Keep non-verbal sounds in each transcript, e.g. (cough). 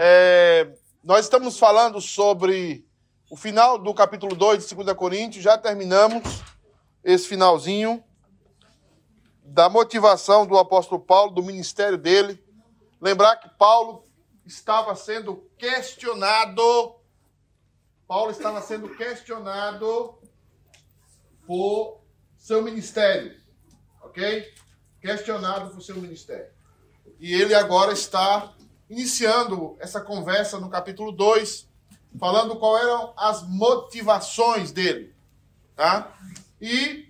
É, nós estamos falando sobre o final do capítulo 2 de 2 Coríntios, já terminamos esse finalzinho da motivação do apóstolo Paulo, do ministério dele. Lembrar que Paulo estava sendo questionado. Paulo estava sendo questionado por seu ministério. Ok? Questionado por seu ministério. E ele agora está iniciando essa conversa no capítulo 2, falando quais eram as motivações dele. Tá? E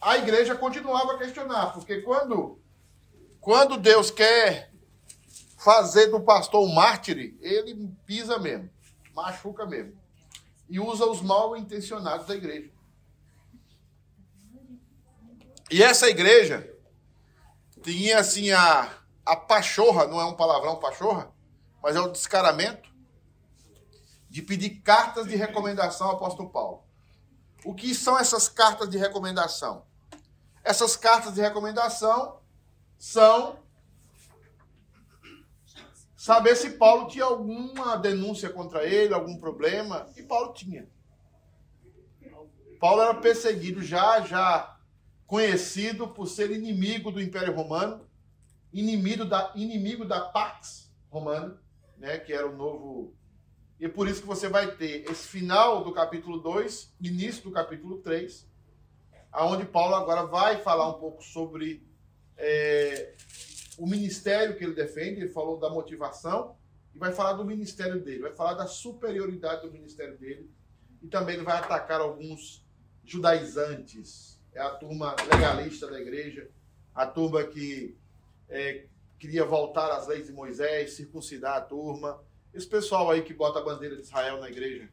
a igreja continuava a questionar, porque quando, quando Deus quer fazer do pastor um mártir, ele pisa mesmo, machuca mesmo. E usa os mal intencionados da igreja. E essa igreja tinha assim a a pachorra, não é um palavrão pachorra, mas é o descaramento de pedir cartas de recomendação ao apóstolo Paulo. O que são essas cartas de recomendação? Essas cartas de recomendação são saber se Paulo tinha alguma denúncia contra ele, algum problema, e Paulo tinha. Paulo era perseguido já, já conhecido por ser inimigo do Império Romano, inimigo da, inimigo da Pax Romana, né, que era o novo. E por isso que você vai ter esse final do capítulo 2, início do capítulo 3, aonde Paulo agora vai falar um pouco sobre é, o ministério que ele defende, ele falou da motivação, e vai falar do ministério dele, vai falar da superioridade do ministério dele, e também ele vai atacar alguns judaizantes, é a turma legalista da igreja, a turma que é, queria voltar às leis de Moisés, circuncidar a turma. Esse pessoal aí que bota a bandeira de Israel na igreja,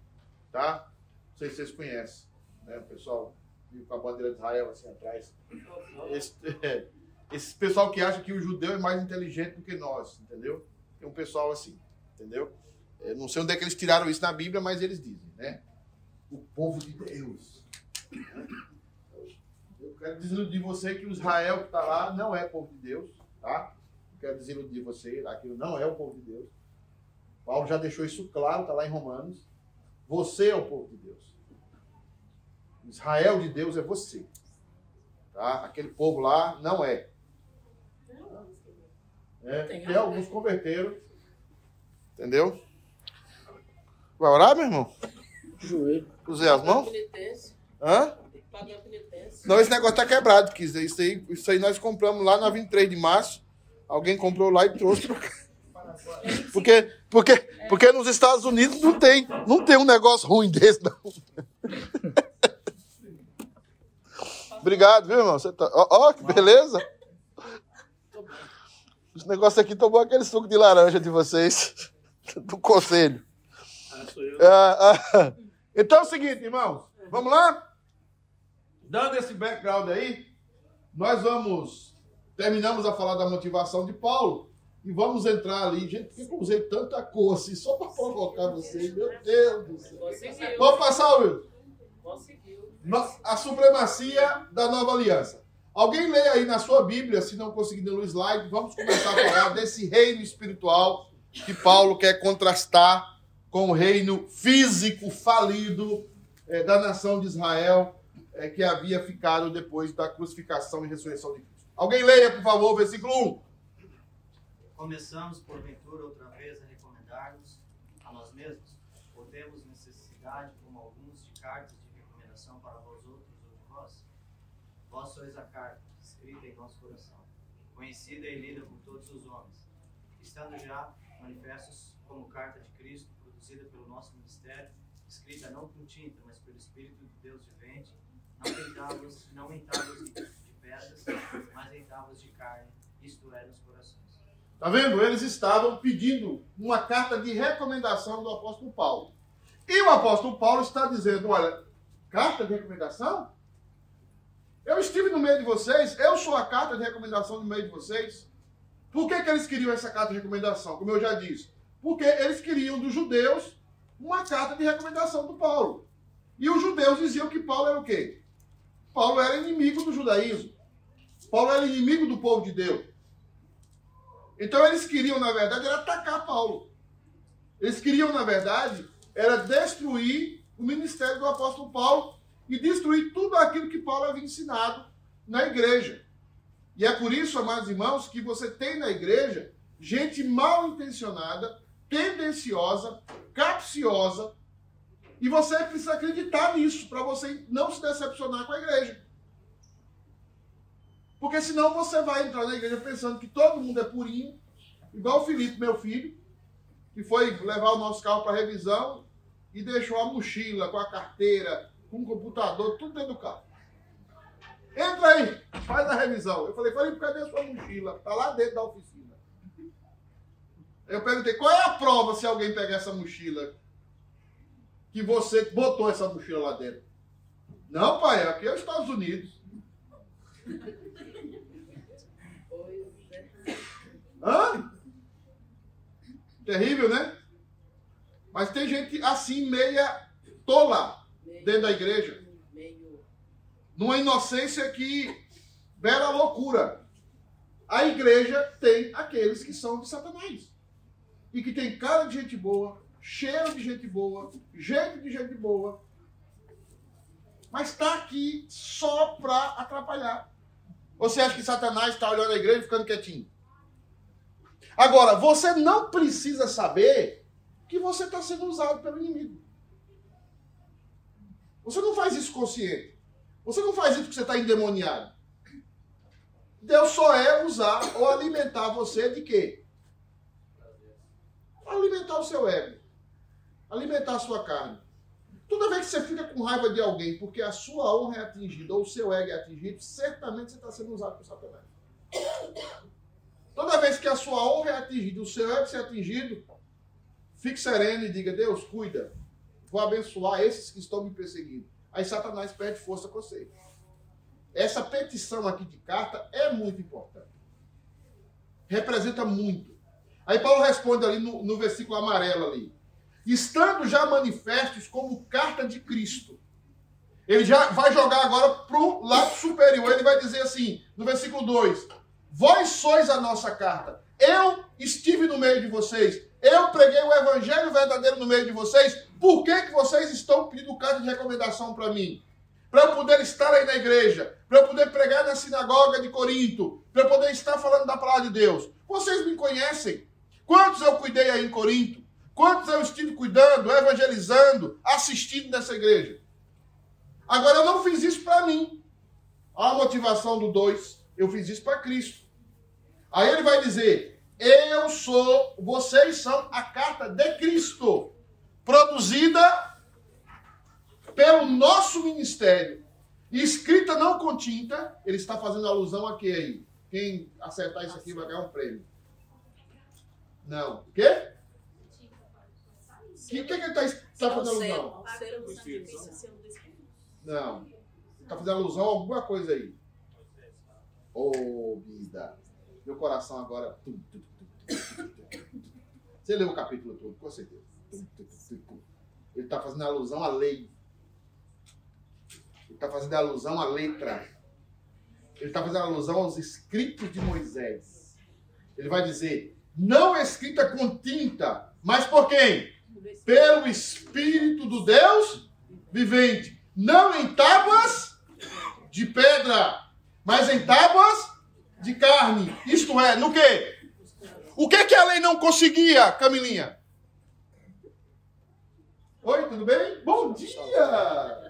tá? Não sei se vocês conhecem, né? O pessoal com a bandeira de Israel assim atrás. Esse, é, esse pessoal que acha que o judeu é mais inteligente do que nós, entendeu? Tem um pessoal assim, entendeu? É, não sei onde é que eles tiraram isso na Bíblia, mas eles dizem, né? O povo de Deus. Eu quero dizer de você que o Israel que está lá não é povo de Deus tá? Não quero desiludir você, aquilo não é o povo de Deus. Paulo já deixou isso claro, está lá em Romanos. Você é o povo de Deus. Israel de Deus é você. Tá? Aquele povo lá não é. é tem alguns converteram. Entendeu? Vai orar, meu irmão? Joelho. Usei as mãos? Hã? Não, esse negócio tá quebrado, que isso aí, isso aí nós compramos lá na 23 de março. Alguém comprou lá e trouxe pra cá. (laughs) Porque, porque, porque nos Estados Unidos não tem, não tem um negócio ruim desse, não. (laughs) Obrigado, viu, irmão? Você tá... Ó, ó, que beleza. Esse negócio aqui tomou aquele suco de laranja de vocês, (laughs) do conselho. Ah, ah. Então é o seguinte, irmãos. Vamos lá? Dando esse background aí, nós vamos. Terminamos a falar da motivação de Paulo. E vamos entrar ali. Gente, por que eu usei tanta cor assim só para provocar vocês? Meu Deus do céu. Vamos passar, Will? Conseguiu. A supremacia da nova aliança. Alguém lê aí na sua Bíblia, se não conseguir no slide, vamos começar a falar desse reino espiritual que Paulo quer contrastar com o reino físico falido é, da nação de Israel é, que havia ficado depois da crucificação e ressurreição de Cristo. Alguém leia, por favor, o versículo 1. Começamos, porventura, outra vez a recomendar-nos a nós mesmos, ou temos necessidade, como alguns, de cartas de recomendação para vós outros ou de vós? Vós sois a carta, escrita em nosso coração, conhecida e lida por todos os homens, estando já manifestos como carta de Cristo, produzida pelo nosso ministério, escrita não com tinta, mas pelo Espírito de Deus vivente, não em tábuas, não em tábuas de, de pedras, mas em tábuas de carne, isto é, nos corações. Tá vendo? Eles estavam pedindo uma carta de recomendação do apóstolo Paulo. E o apóstolo Paulo está dizendo: olha, carta de recomendação? Eu estive no meio de vocês, eu sou a carta de recomendação no meio de vocês. Por que, que eles queriam essa carta de recomendação? Como eu já disse. Porque eles queriam dos judeus uma carta de recomendação do Paulo. E os judeus diziam que Paulo era o quê? Paulo era inimigo do judaísmo. Paulo era inimigo do povo de Deus. Então eles queriam, na verdade, era atacar Paulo. Eles queriam, na verdade, era destruir o ministério do apóstolo Paulo e destruir tudo aquilo que Paulo havia ensinado na igreja. E é por isso, amados irmãos, que você tem na igreja gente mal intencionada, tendenciosa, capciosa, e você precisa acreditar nisso para você não se decepcionar com a igreja. Porque senão você vai entrar na igreja pensando que todo mundo é purinho, igual o Felipe, meu filho, que foi levar o nosso carro para revisão e deixou a mochila com a carteira, com o computador, tudo dentro do carro. Entra aí, faz a revisão. Eu falei, Felipe, cadê a sua mochila? Está lá dentro da oficina. Eu perguntei, qual é a prova se alguém pegar essa mochila? Que você botou essa mochila lá dentro. Não, pai, aqui é os Estados Unidos. Hã? Terrível, né? Mas tem gente assim, meia tola dentro da igreja. Numa inocência que beira loucura. A igreja tem aqueles que são de Satanás. E que tem cara de gente boa, cheiro de gente boa, jeito de gente boa. Mas está aqui só para atrapalhar. Você acha que Satanás está olhando a igreja e ficando quietinho? Agora, você não precisa saber que você está sendo usado pelo inimigo. Você não faz isso consciente. Você não faz isso porque você está endemoniado. Deus só é usar ou alimentar você de quê? Alimentar o seu ego. Alimentar a sua carne. Toda vez que você fica com raiva de alguém porque a sua honra é atingida ou o seu ego é atingido, certamente você está sendo usado por Satanás. Toda vez que a sua honra é atingida, o seu ego é atingido, fique sereno e diga: Deus, cuida. Vou abençoar esses que estão me perseguindo. Aí Satanás perde força com você. Essa petição aqui de carta é muito importante. Representa muito. Aí Paulo responde ali no, no versículo amarelo ali. Estando já manifestos como carta de Cristo. Ele já vai jogar agora para o lado superior. Ele vai dizer assim, no versículo 2: Vós sois a nossa carta. Eu estive no meio de vocês. Eu preguei o evangelho verdadeiro no meio de vocês. Por que, que vocês estão pedindo carta de recomendação para mim? Para eu poder estar aí na igreja, para eu poder pregar na sinagoga de Corinto, para eu poder estar falando da palavra de Deus. Vocês me conhecem. Quantos eu cuidei aí em Corinto? Quantos eu estive cuidando, evangelizando, assistindo nessa igreja? Agora eu não fiz isso para mim. A motivação do 2. Eu fiz isso para Cristo. Aí ele vai dizer: Eu sou, vocês são a carta de Cristo, produzida pelo nosso ministério, escrita não com tinta. Ele está fazendo alusão a quê aí? Quem acertar isso aqui vai ganhar um prêmio. Não. O quê? O que, que, ele está tá fazendo alusão? Não. Ele está fazendo alusão a alguma coisa aí. Ô, oh, vida. Meu coração agora. Você leu o capítulo todo, com certeza. Ele está fazendo alusão à lei. Ele está fazendo alusão à letra. Ele está fazendo alusão aos escritos de Moisés. Ele vai dizer: não escrita com tinta, mas por quem? Pelo Espírito do Deus vivente. Não em tábuas de pedra, mas em tábuas de carne. Isto é, no quê? O que que a lei não conseguia, Camilinha? Oi, tudo bem? Bom dia!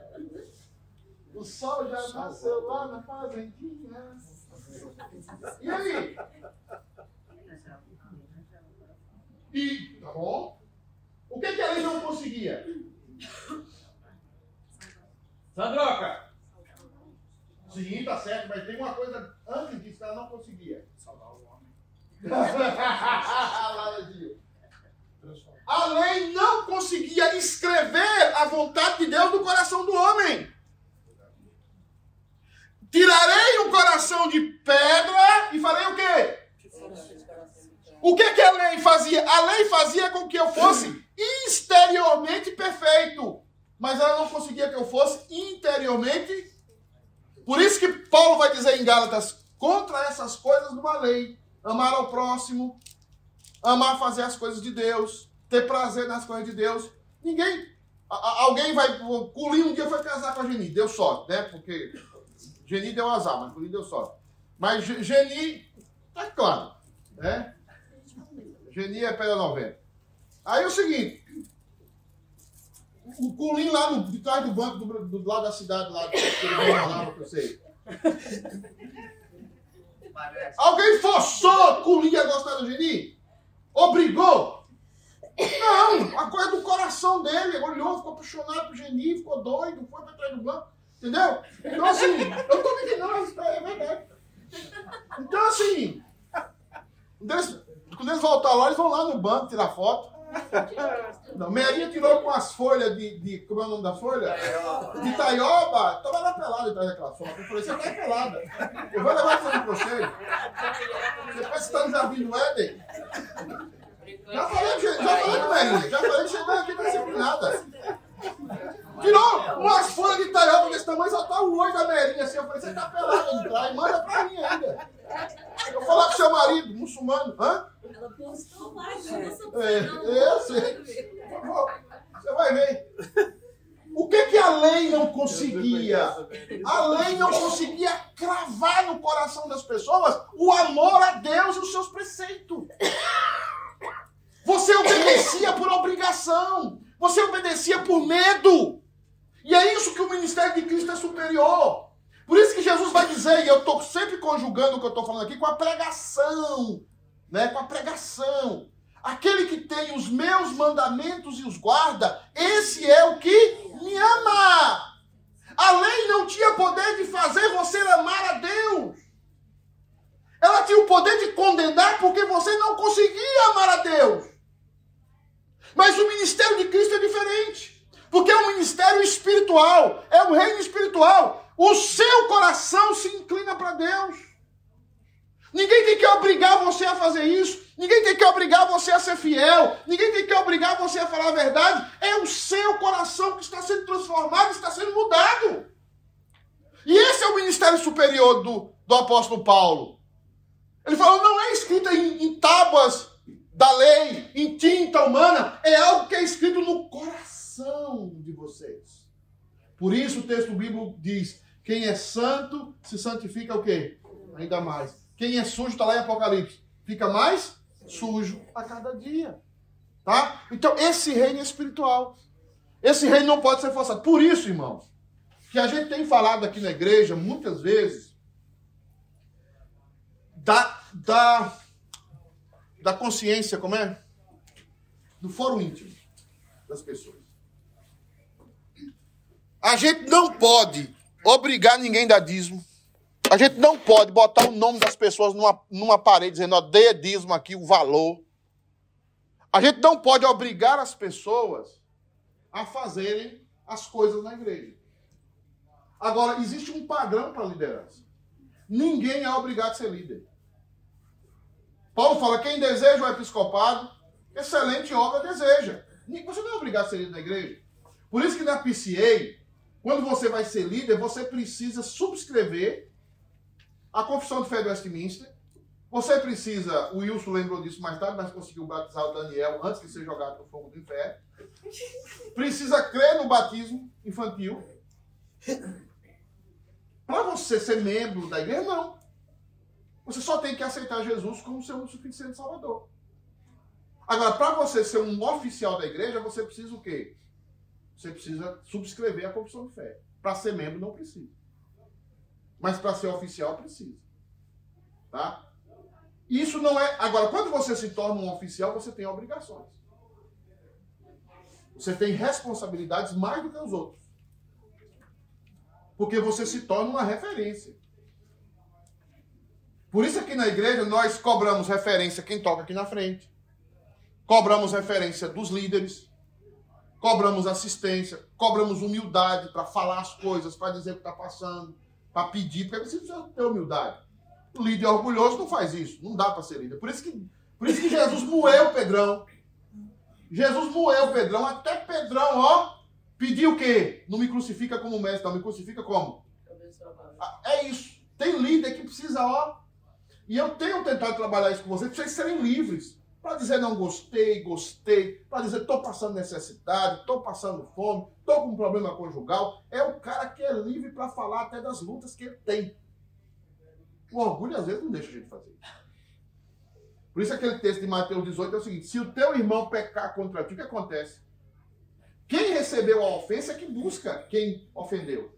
O sol já nasceu lá na fazendinha. E aí? E, tá bom? O que que a lei não conseguia? Sandroca! Sim, tá certo, mas tem uma coisa antes disso que ela não conseguia. Salvar o homem. (laughs) a lei não conseguia escrever a vontade de Deus no coração do homem. Tirarei o coração de pedra e farei o quê? O que, que a lei fazia? A lei fazia com que eu fosse exteriormente perfeito, mas ela não conseguia que eu fosse interiormente por isso que Paulo vai dizer em Gálatas: contra essas coisas de uma lei, amar ao próximo, amar fazer as coisas de Deus, ter prazer nas coisas de Deus. Ninguém. Alguém vai. Culinho um dia foi casar com a Geni, deu sorte, né? Porque Geni deu azar, mas Culinho deu sorte. Mas Geni, é claro, né? Geni é pedra 90. Aí é o seguinte. O Culinho lá no, de trás do banco, do, do lado da cidade, lá, que ele que eu sei. Alguém forçou Culinho a gostar do Geni? Obrigou? Não, a coisa do coração dele. Ele olhou, ficou apaixonado pro Geni, ficou doido, foi pra trás do banco. Entendeu? Então, assim, eu tô me não, é verdade. Então, assim, quando eles voltarem lá, eles vão lá no banco tirar foto. Não, Merinha tirou com as folhas de, de. Como é o nome da folha? De Taioba. Tava lá pelada atrás daquela foto. Eu falei, você tá pelada. Eu vou levar isso aí pra. Depois você tá no Jardim do Éden. Já falei, já falei com Merinha. Já falei chegou aqui não sempre nada. Tirou umas folhas de taioba desse tamanho, só tá o olho da Merinha assim. Eu falei, você tá pelada de trás, manda pra mim ainda. Eu vou falar com seu marido, muçulmano. Hã? Ela postou lá, eu é, eu sei. Você vai ver. O que, que a lei não conseguia? A lei não conseguia cravar no coração das pessoas o amor a Deus e os seus preceitos. Você obedecia por obrigação. Você obedecia por medo. E é isso que o ministério de Cristo é superior. Por isso que Jesus vai dizer, e eu estou sempre conjugando o que eu estou falando aqui com a pregação né, com a pregação. Aquele que tem os meus mandamentos e os guarda, esse é o que me ama. A lei não tinha poder de fazer você amar a Deus. Ela tinha o poder de condenar porque você não conseguia amar a Deus. Mas o ministério de Cristo é diferente. Porque é um ministério espiritual, é um reino espiritual. O seu coração se inclina para Deus. Ninguém tem que obrigar você a fazer isso. Ninguém tem que obrigar você a ser fiel. Ninguém tem que obrigar você a falar a verdade. É o seu coração que está sendo transformado, está sendo mudado. E esse é o ministério superior do, do apóstolo Paulo. Ele falou: não é escrita em, em tábuas da lei, em tinta humana, é algo que é escrito no coração de vocês. Por isso o texto bíblico diz: quem é santo se santifica o quê? Ainda mais. Quem é sujo, está lá em Apocalipse, fica mais sujo a cada dia. Tá? Então, esse reino é espiritual. Esse reino não pode ser forçado. Por isso, irmãos, que a gente tem falado aqui na igreja, muitas vezes, da, da, da consciência, como é? Do fórum íntimo das pessoas. A gente não pode obrigar ninguém a dar dízimo. A gente não pode botar o nome das pessoas numa, numa parede dizendo, ó, dê dízimo aqui o valor. A gente não pode obrigar as pessoas a fazerem as coisas na igreja. Agora, existe um padrão para a liderança. Ninguém é obrigado a ser líder. Paulo fala: quem deseja o episcopado, excelente obra deseja. Você não é obrigado a ser líder da igreja. Por isso que na PCA, quando você vai ser líder, você precisa subscrever a confissão de fé do Westminster. Você precisa, o Wilson lembrou disso mais tarde, mas conseguiu batizar o Daniel antes de ser jogado no fogo do inferno. Precisa crer no batismo infantil. Para você ser membro da igreja, não. Você só tem que aceitar Jesus como seu suficiente salvador. Agora, para você ser um oficial da igreja, você precisa o quê? Você precisa subscrever a confissão de fé. Para ser membro, não precisa. Mas para ser oficial precisa. Tá? Isso não é. Agora, quando você se torna um oficial, você tem obrigações. Você tem responsabilidades mais do que os outros. Porque você se torna uma referência. Por isso aqui na igreja nós cobramos referência quem toca aqui na frente. Cobramos referência dos líderes. Cobramos assistência, cobramos humildade para falar as coisas, para dizer o que está passando para pedir, porque precisa ter humildade. O líder orgulhoso não faz isso, não dá para ser líder. Por isso que, por isso que Jesus moeu Pedrão. Jesus moeu Pedrão, até Pedrão, ó, pediu o quê? Não me crucifica como mestre, não, me crucifica como? Ah, é isso. Tem líder que precisa, ó. E eu tenho tentado trabalhar isso com vocês, para vocês serem livres. Para dizer não gostei, gostei, para dizer estou passando necessidade, estou passando fome, estou com um problema conjugal. É o cara que é livre para falar até das lutas que ele tem. O orgulho às vezes não deixa a gente fazer isso. Por isso aquele texto de Mateus 18 é o seguinte: se o teu irmão pecar contra ti, o que acontece? Quem recebeu a ofensa é que busca quem ofendeu.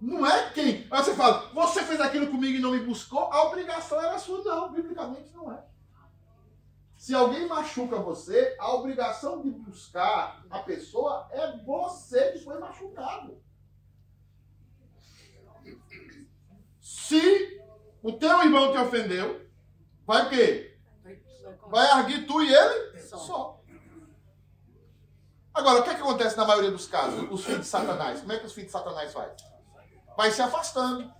Não é quem. Aí você fala, você fez aquilo comigo e não me buscou, a obrigação era sua. Não, biblicamente não é. Se alguém machuca você, a obrigação de buscar a pessoa é você que foi machucado. Se o teu irmão te ofendeu, vai o quê? Vai arguir tu e ele? Só. Agora, o que, é que acontece na maioria dos casos? Os filhos de Satanás. Como é que os filhos de Satanás fazem? Vai se afastando.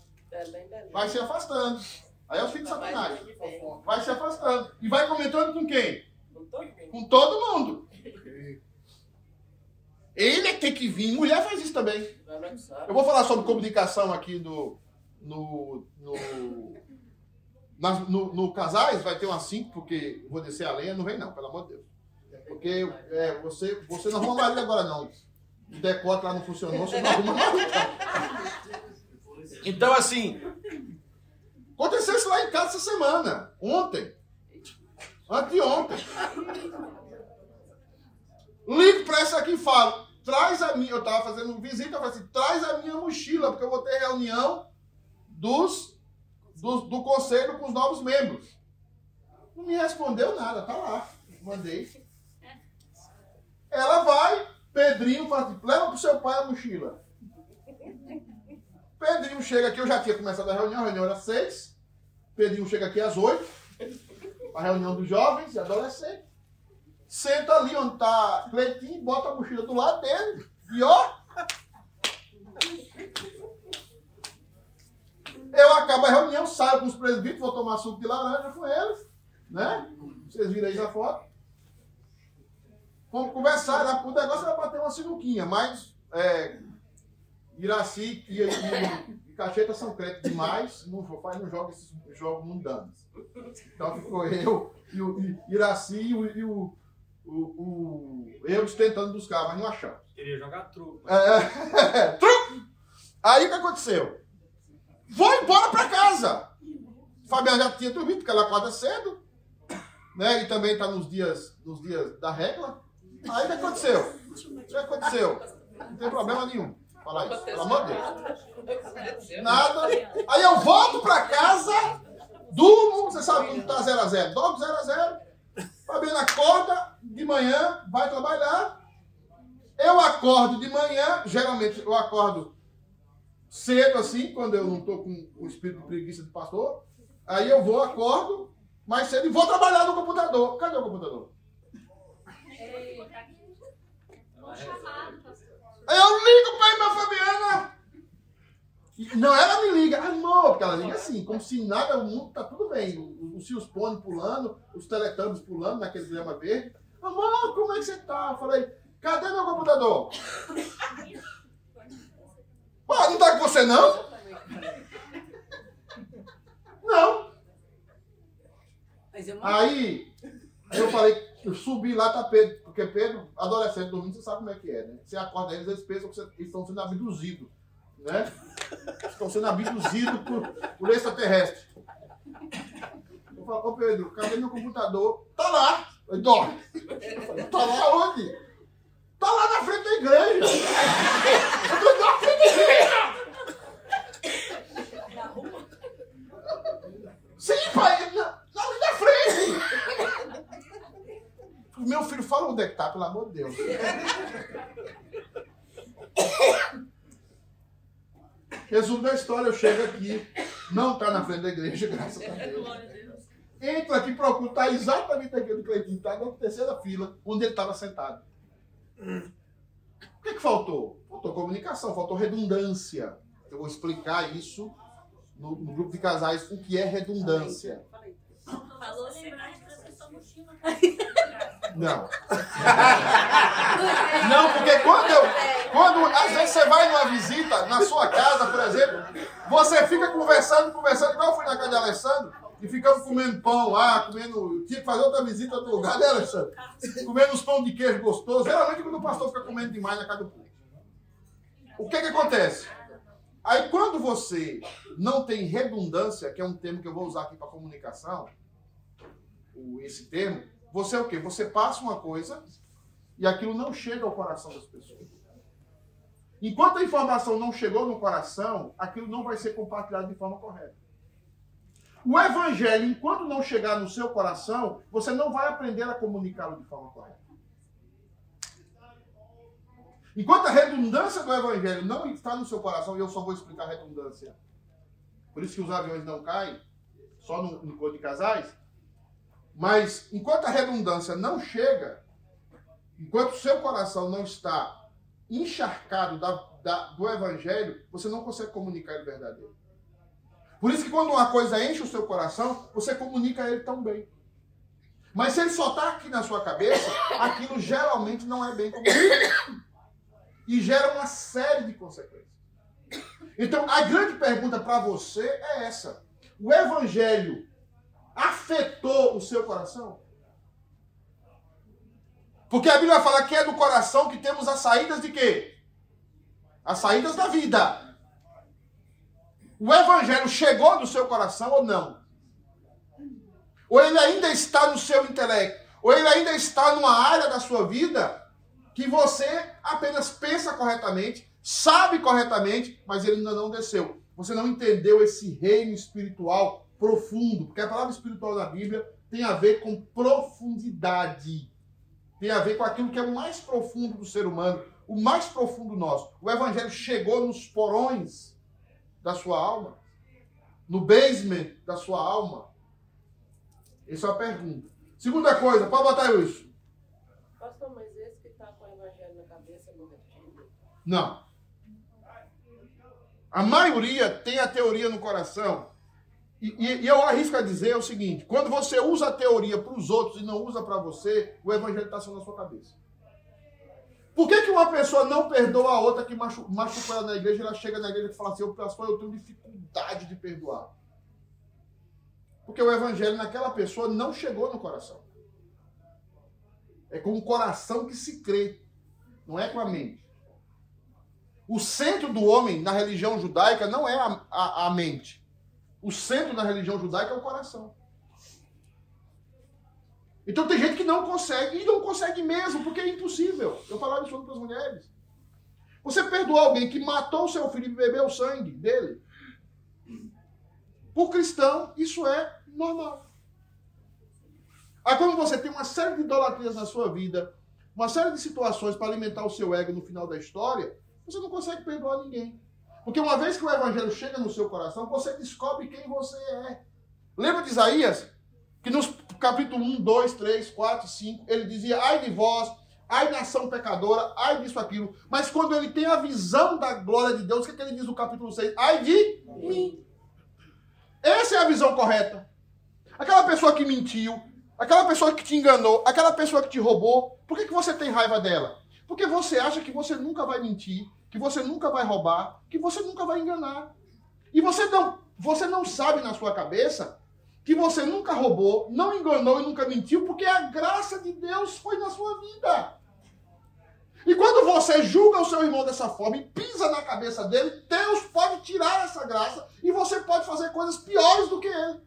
Vai se afastando. Aí é o filho de Satanás. Vai se afastando. E vai comentando com quem? Com todo mundo. Ele é que tem que vir. Mulher faz isso também. Eu vou falar sobre comunicação aqui no. No, no, nas, no, no casais, vai ter umas cinco, porque vou descer a lenha, não vem não, pelo amor de Deus. Porque é, você, você não arruma marido agora não. O decote lá não funcionou, você não arruma marido. Então, assim, aconteceu isso lá em casa essa semana, ontem, anteontem. Ligo para essa aqui e falo, traz a minha, eu estava fazendo visita, eu falei assim, traz a minha mochila, porque eu vou ter reunião dos, do, do conselho com os novos membros. Não me respondeu nada, tá lá. Mandei. Ela vai, Pedrinho fala assim, leva pro seu pai a mochila. Chega aqui, eu já tinha começado a reunião, a reunião era seis. Pedrinho chega aqui às oito. A reunião dos jovens e adolescentes. Senta ali onde está Cleitinho, bota a mochila do lado dele. E ó. Eu acabo a reunião, saio com os presbíteros, vou tomar suco de laranja com eles. Né? Vocês viram aí na foto. Vamos conversar. O negócio era bater uma sinuquinha, mas é, Iraci e Cacheta são crentes demais, não, o pai não joga esses jogos mundanos. Então ficou eu e o e Iraci e o, e o, o, o eles tentando buscar, mas não achamos. Queria jogar truco. É, é, truco! Aí o que aconteceu? Vou embora para casa. Fabiana já tinha dormido, porque ela acorda cedo. Né? E também está nos dias, nos dias da regra. Aí o que aconteceu? O que aconteceu? Não tem problema nenhum. Fala isso, pelo amor de Deus. Nada. Aí eu volto pra casa, durmo, você sabe como tá 0 a 0 Dormo 0 a 0 Fabiana acorda de manhã, vai trabalhar. Eu acordo de manhã, geralmente eu acordo cedo assim, quando eu não estou com o espírito de preguiça de pastor. Aí eu vou, acordo mais cedo e vou trabalhar no computador. Cadê o computador? Ei, tá aqui. chamado, eu ligo pra irmã Fabiana. Não, ela me liga, amor, porque ela liga assim, como se nada, o mundo tá tudo bem. Os Cios Pone pulando, os Teletubbies pulando naquele grama verde. Amor, como é que você tá? Eu falei, cadê meu computador? Pô, não tá com você não? Não. Aí, eu falei, eu subi lá, tá Pedro, porque Pedro, adolescente, dormindo, você sabe como é que é, né? Você acorda eles, eles pensam que eles estão sendo abduzidos, né? Estão sendo abduzidos por, por extraterrestre. Eu falo, ô Pedro, cadê meu computador? Tá lá! Eu dorme. Tá lá onde? Tá lá na frente da igreja! Eu tô na frente da igreja! Sim, pai! Na, na frente! Meu filho, fala onde é que tá, pelo amor de Deus. Resumo da história, eu chego aqui, não está na frente da igreja, graças a Deus. Entro aqui, procuro, está exatamente o Cleitinho está, na terceira fila, onde ele estava sentado. O que, que faltou? Faltou comunicação, faltou redundância. Eu vou explicar isso no, no grupo de casais, o que é redundância. Falou lembrar de mochila. Não. Não, porque quando eu. Quando, às vezes você vai numa visita na sua casa, por exemplo, você fica conversando, conversando, igual eu fui na casa de Alessandro. e ficamos comendo pão lá, comendo. Tinha que fazer outra visita a outro lugar, né, Alexandre? Comendo uns pão de queijo gostoso. Geralmente quando o pastor fica comendo demais na casa do povo. O que que acontece? Aí quando você não tem redundância, que é um termo que eu vou usar aqui para comunicação, esse termo, você é o quê? Você passa uma coisa e aquilo não chega ao coração das pessoas. Enquanto a informação não chegou no coração, aquilo não vai ser compartilhado de forma correta. O evangelho, enquanto não chegar no seu coração, você não vai aprender a comunicá-lo de forma correta. Enquanto a redundância do evangelho não está no seu coração, e eu só vou explicar a redundância. Por isso que os aviões não caem, só no encontro de casais. Mas enquanto a redundância não chega, enquanto o seu coração não está encharcado da, da, do evangelho, você não consegue comunicar ele verdadeiro. Por isso que quando uma coisa enche o seu coração, você comunica ele tão bem. Mas se ele só está aqui na sua cabeça, aquilo geralmente não é bem comunicado. E gera uma série de consequências. Então, a grande pergunta para você é essa: o evangelho afetou o seu coração? Porque a Bíblia fala que é do coração que temos as saídas de quê? As saídas da vida. O evangelho chegou no seu coração ou não? Ou ele ainda está no seu intelecto? Ou ele ainda está numa área da sua vida que você apenas pensa corretamente, sabe corretamente, mas ele ainda não desceu. Você não entendeu esse reino espiritual profundo, porque a palavra espiritual da Bíblia tem a ver com profundidade tem a ver com aquilo que é o mais profundo do ser humano, o mais profundo nosso. O evangelho chegou nos porões da sua alma, no basement da sua alma. Essa é a pergunta. Segunda coisa, pode botar isso. Pastor, mas esse que está com o evangelho na cabeça não é Não. A maioria tem a teoria no coração e, e, eu arrisco a dizer o seguinte: quando você usa a teoria para os outros e não usa para você, o evangelho está só na sua cabeça. Por que, que uma pessoa não perdoa a outra que machucou, machucou ela na igreja e ela chega na igreja e fala assim: eu, pastor, eu tenho dificuldade de perdoar? Porque o evangelho naquela pessoa não chegou no coração. É com o coração que se crê, não é com a mente. O centro do homem na religião judaica não é a, a, a mente. O centro da religião judaica é o coração. Então tem gente que não consegue, e não consegue mesmo, porque é impossível. Eu falava isso para as mulheres. Você perdoar alguém que matou o seu filho e bebeu o sangue dele, por cristão, isso é normal. Aí quando você tem uma série de idolatrias na sua vida, uma série de situações para alimentar o seu ego no final da história, você não consegue perdoar ninguém. Porque uma vez que o evangelho chega no seu coração, você descobre quem você é. Lembra de Isaías? Que nos capítulo 1, 2, 3, 4, 5, ele dizia: ai de vós, ai nação pecadora, ai disso, aquilo. Mas quando ele tem a visão da glória de Deus, o que, é que ele diz no capítulo 6? Ai de mim. Essa é a visão correta. Aquela pessoa que mentiu, aquela pessoa que te enganou, aquela pessoa que te roubou, por que, que você tem raiva dela? Porque você acha que você nunca vai mentir, que você nunca vai roubar, que você nunca vai enganar. E você não, você não sabe na sua cabeça que você nunca roubou, não enganou e nunca mentiu, porque a graça de Deus foi na sua vida. E quando você julga o seu irmão dessa forma e pisa na cabeça dele, Deus pode tirar essa graça e você pode fazer coisas piores do que ele.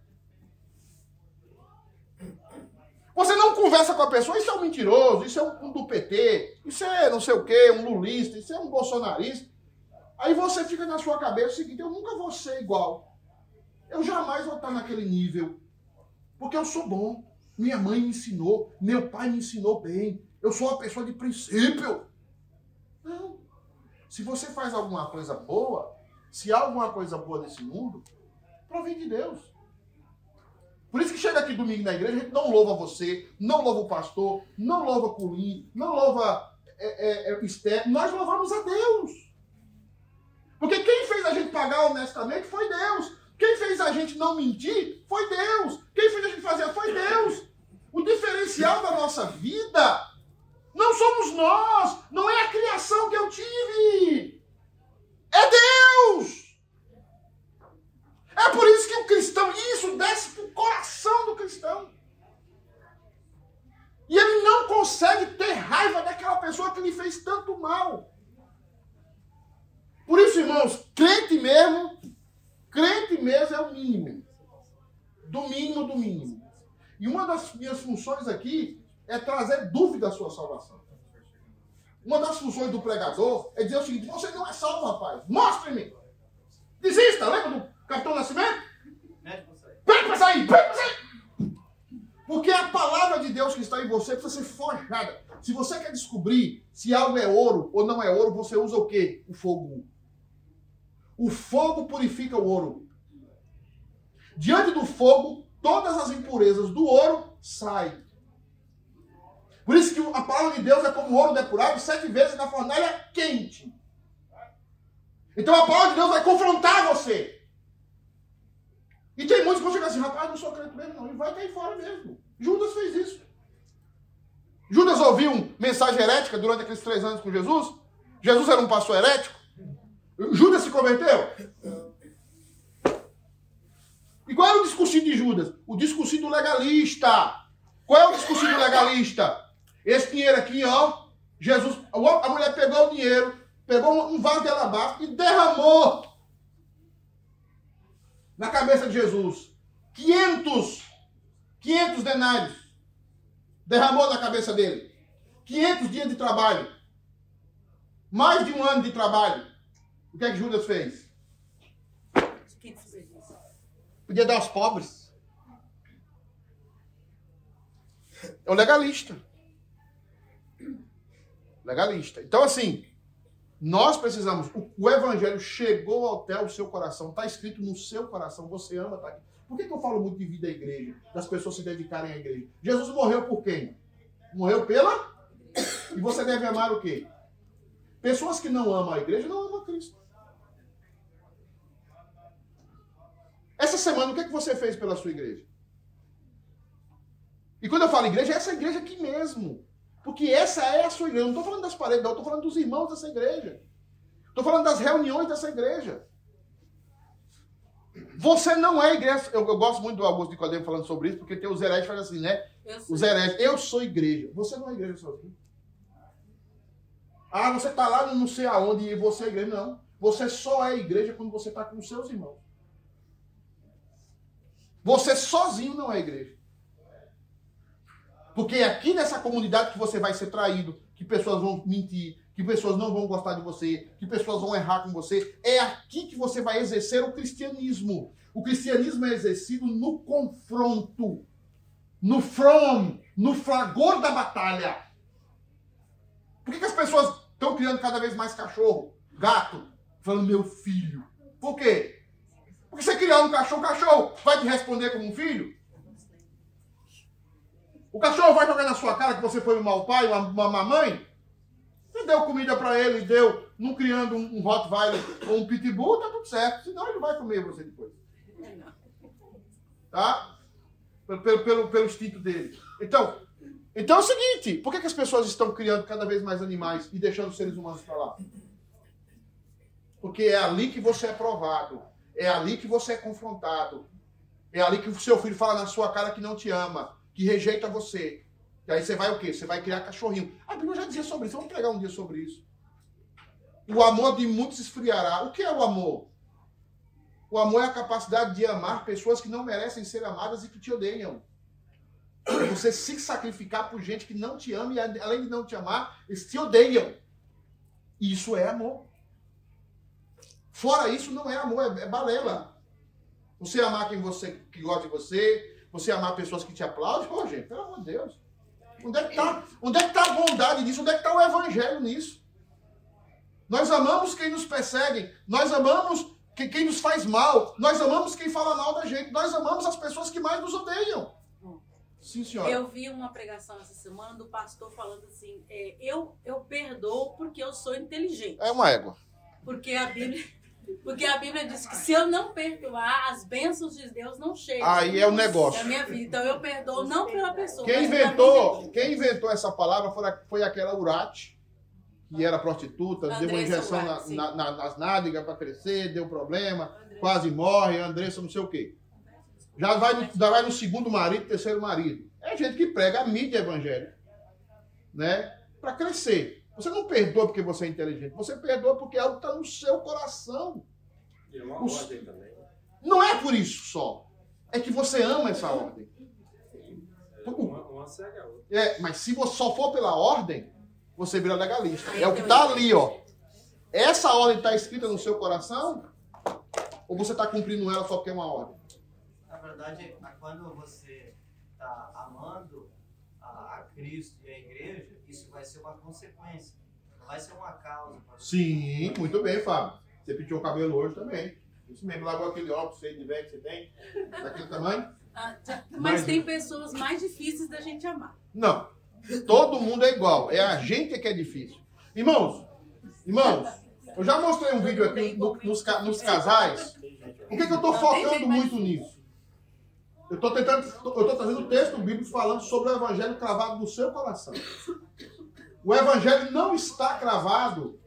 Você não conversa com a pessoa, isso é um mentiroso, isso é um, um do PT, isso é não sei o quê, um lulista, isso é um bolsonarista. Aí você fica na sua cabeça o seguinte: eu nunca vou ser igual. Eu jamais vou estar naquele nível. Porque eu sou bom. Minha mãe me ensinou, meu pai me ensinou bem. Eu sou uma pessoa de princípio. Não. Se você faz alguma coisa boa, se há alguma coisa boa nesse mundo, provém de Deus. Por isso que chega aqui domingo na igreja, a gente não louva você, não louva o pastor, não louva Culim, não louva é, é, é, Esther, nós louvamos a Deus. Porque quem fez a gente pagar honestamente foi Deus. Quem fez a gente não mentir foi Deus. Quem fez a gente fazer foi Deus. O diferencial da nossa vida não somos nós, não é a criação que eu tive. É Deus. É por isso que o cristão, isso desce para o coração do cristão. E ele não consegue ter raiva daquela pessoa que lhe fez tanto mal. Por isso, irmãos, crente mesmo, crente mesmo é o mínimo. Do mínimo do mínimo. E uma das minhas funções aqui é trazer dúvida à sua salvação. Uma das funções do pregador é dizer o seguinte: você não é salvo, rapaz. Mostre-me. Desista, lembra do cartão nascimento? Pede para sair, pede para sair. Porque a palavra de Deus que está em você precisa ser forjada. Se você quer descobrir se algo é ouro ou não é ouro, você usa o quê? O fogo. O fogo purifica o ouro. Diante do fogo, todas as impurezas do ouro saem. Por isso que a palavra de Deus é como ouro depurado sete vezes na fornalha quente. Então a palavra de Deus vai confrontar você. E tem muitos que vão chegar assim, rapaz, não sou crente mesmo, não. E vai cair fora mesmo. Judas fez isso. Judas ouviu mensagem herética durante aqueles três anos com Jesus. Jesus era um pastor herético. Judas se converteu. E qual era o discursinho de Judas? O discursinho do legalista. Qual é o discursinho do legalista? Esse dinheiro aqui, ó. Jesus, a mulher pegou o dinheiro, pegou um vaso de alabastro e derramou na cabeça de Jesus. 500, 500 denários derramou na cabeça dele. 500 dias de trabalho. Mais de um ano de trabalho. O que é que Judas fez? Podia dar aos pobres. É o legalista. Legalista. Então, assim, nós precisamos. O, o evangelho chegou até o seu coração, está escrito no seu coração. Você ama, tá aqui. Por que, que, eu falo muito de vida à igreja? Das pessoas se dedicarem à igreja. Jesus morreu por quem? Morreu pela? E você deve amar o quê? Pessoas que não amam a igreja não amam Cristo. Essa semana, o que, é que você fez pela sua igreja? E quando eu falo igreja, é essa igreja aqui mesmo. Porque essa é a sua igreja. Eu não estou falando das paredes, não. Estou falando dos irmãos dessa igreja. Estou falando das reuniões dessa igreja. Você não é igreja. Eu, eu gosto muito do Augusto de Caldeiro falando sobre isso, porque tem os hereges que falam assim, né? Os hereges. Eu sou igreja. Você não é igreja sozinho. Ah, você está lá não sei aonde e você é igreja. Não. Você só é igreja quando você está com os seus irmãos. Você sozinho não é igreja. Porque é aqui nessa comunidade que você vai ser traído, que pessoas vão mentir, que pessoas não vão gostar de você, que pessoas vão errar com você. É aqui que você vai exercer o cristianismo. O cristianismo é exercido no confronto, no from, no fragor da batalha. Por que, que as pessoas estão criando cada vez mais cachorro, gato, falando meu filho? Por quê? Porque você criar um cachorro, cachorro vai te responder como um filho? O cachorro vai jogar na sua cara que você foi um mau pai, uma, uma mamãe? Você deu comida para ele, deu, não criando um, um Rottweiler ou um Pitbull, tá tudo certo. Senão ele vai comer você depois. Tá? Pelo, pelo, pelo, pelo instinto dele. Então, então é o seguinte: por que, que as pessoas estão criando cada vez mais animais e deixando os seres humanos para lá? Porque é ali que você é provado. É ali que você é confrontado. É ali que o seu filho fala na sua cara que não te ama que rejeita você. E aí você vai o quê? Você vai criar cachorrinho. A Bíblia já dizia sobre isso. Vamos pregar um dia sobre isso. O amor de muitos esfriará. O que é o amor? O amor é a capacidade de amar pessoas que não merecem ser amadas e que te odeiam. Você se sacrificar por gente que não te ama e além de não te amar, eles te odeiam. Isso é amor. Fora isso, não é amor, é, é balela. Você amar quem você que gosta de você, você amar pessoas que te aplaudem, pô, gente, pelo amor de Deus. Onde é que está é tá a bondade nisso? Onde é que está o evangelho nisso? Nós amamos quem nos persegue, nós amamos quem nos faz mal, nós amamos quem fala mal da gente, nós amamos as pessoas que mais nos odeiam. Sim, senhora. Eu vi uma pregação essa semana do pastor falando assim: é, eu, eu perdoo porque eu sou inteligente. É uma égua. Porque a Bíblia. Porque a Bíblia diz que se eu não perdoar, as bênçãos de Deus não chegam. Aí é o negócio. É minha vida. Então eu perdoo não pela pessoa. Quem inventou, quem inventou essa palavra foi, foi aquela Urate, que era prostituta, Andressa deu uma injeção na, na, nas nádegas para crescer, deu problema, Andressa. quase morre, Andressa não sei o quê. já vai, no, já vai no segundo marido, terceiro marido. É gente que prega a mídia evangélica, né? Para crescer. Você não perdoa porque você é inteligente, você perdoa porque algo está no seu coração. E é uma Os- ordem também. Não é por isso só. É que você ama essa ordem. É, uma, uma segue a outra. É, mas se você só for pela ordem, você vira legalista. É o que está ali, ó. Essa ordem está escrita no seu coração? Ou você está cumprindo ela só porque é uma ordem? Na verdade, quando você está amando a, a Cristo e a igreja, isso vai ser uma consequência. Não vai ser uma causa. para você. Sim, muito bem, Fábio. Você pintou o cabelo hoje também. Isso mesmo, largou aquele óculos feio de velho que você tem, daquele tamanho? Ah, já- Mas- tem pessoas mais difíceis da gente amar. Não. Todo mundo é igual. É a gente que é difícil. Irmãos, irmãos, eu já mostrei um vídeo aqui no- nos, nos casais. Por que, que eu estou focando muito nisso? Eu estou tentando, eu estou trazendo o texto bíblico falando sobre o evangelho cravado no seu coração. O evangelho não está cravado